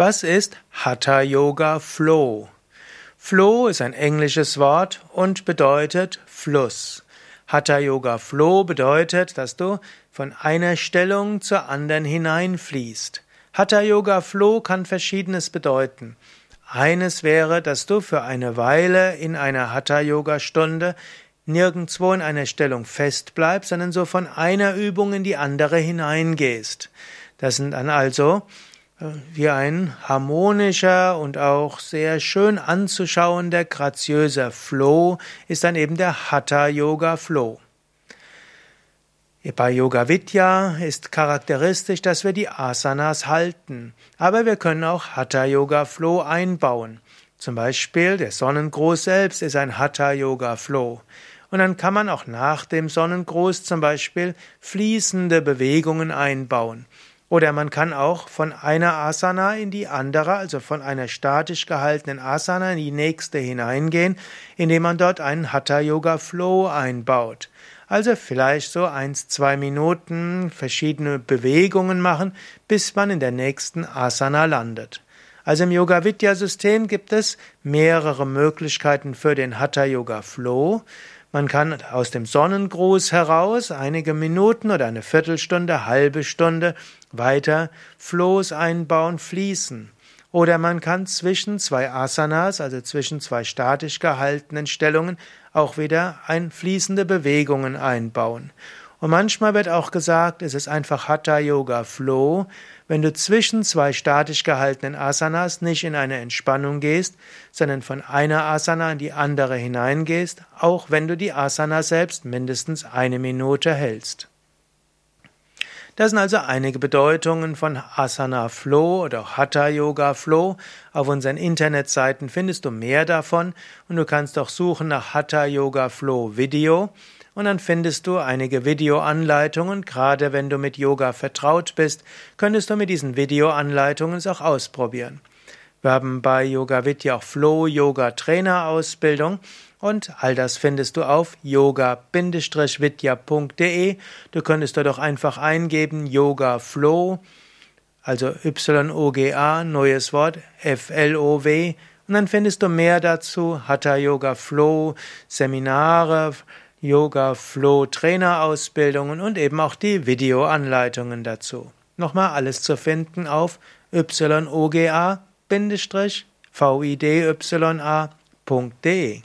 Was ist Hatha Yoga Flow? Flow ist ein englisches Wort und bedeutet Fluss. Hatha Yoga Flow bedeutet, dass du von einer Stellung zur anderen hineinfließt. Hatha Yoga Flow kann verschiedenes bedeuten. Eines wäre, dass du für eine Weile in einer Hatha Yoga Stunde nirgendwo in einer Stellung fest bleibst, sondern so von einer Übung in die andere hineingehst. Das sind dann also wie ein harmonischer und auch sehr schön anzuschauender, graziöser Flow ist dann eben der Hatha Yoga Flow. Bei Yoga Vidya ist charakteristisch, dass wir die Asanas halten, aber wir können auch Hatha Yoga Flow einbauen. Zum Beispiel der Sonnengruß selbst ist ein Hatha Yoga Flow. Und dann kann man auch nach dem Sonnengruß zum Beispiel fließende Bewegungen einbauen. Oder man kann auch von einer Asana in die andere, also von einer statisch gehaltenen Asana in die nächste hineingehen, indem man dort einen Hatha Yoga Flow einbaut. Also vielleicht so eins, zwei Minuten verschiedene Bewegungen machen, bis man in der nächsten Asana landet. Also im Yoga Vidya System gibt es mehrere Möglichkeiten für den Hatha Yoga Flow. Man kann aus dem Sonnengruß heraus einige Minuten oder eine Viertelstunde, halbe Stunde weiter Flows einbauen, fließen. Oder man kann zwischen zwei Asanas, also zwischen zwei statisch gehaltenen Stellungen, auch wieder ein fließende Bewegungen einbauen. Und manchmal wird auch gesagt, es ist einfach Hatha Yoga Flow, wenn du zwischen zwei statisch gehaltenen Asanas nicht in eine Entspannung gehst, sondern von einer Asana in die andere hineingehst, auch wenn du die Asana selbst mindestens eine Minute hältst. Das sind also einige Bedeutungen von Asana Flow oder Hatha Yoga Flow. Auf unseren Internetseiten findest du mehr davon und du kannst auch suchen nach Hatha Yoga Flow Video und dann findest du einige Videoanleitungen. Gerade wenn du mit Yoga vertraut bist, könntest du mit diesen Videoanleitungen es auch ausprobieren. Wir haben bei Yoga Vidya auch Flow Yoga Trainer Ausbildung und all das findest du auf yoga-vidya.de. Du könntest dort auch einfach eingeben Yoga Flow, also Y-O-G-A, neues Wort, F-L-O-W. Und dann findest du mehr dazu, Hatha Yoga Flow, Seminare, Yoga Flow Trainerausbildungen und eben auch die Videoanleitungen dazu. Nochmal alles zu finden auf yoga-vidya.de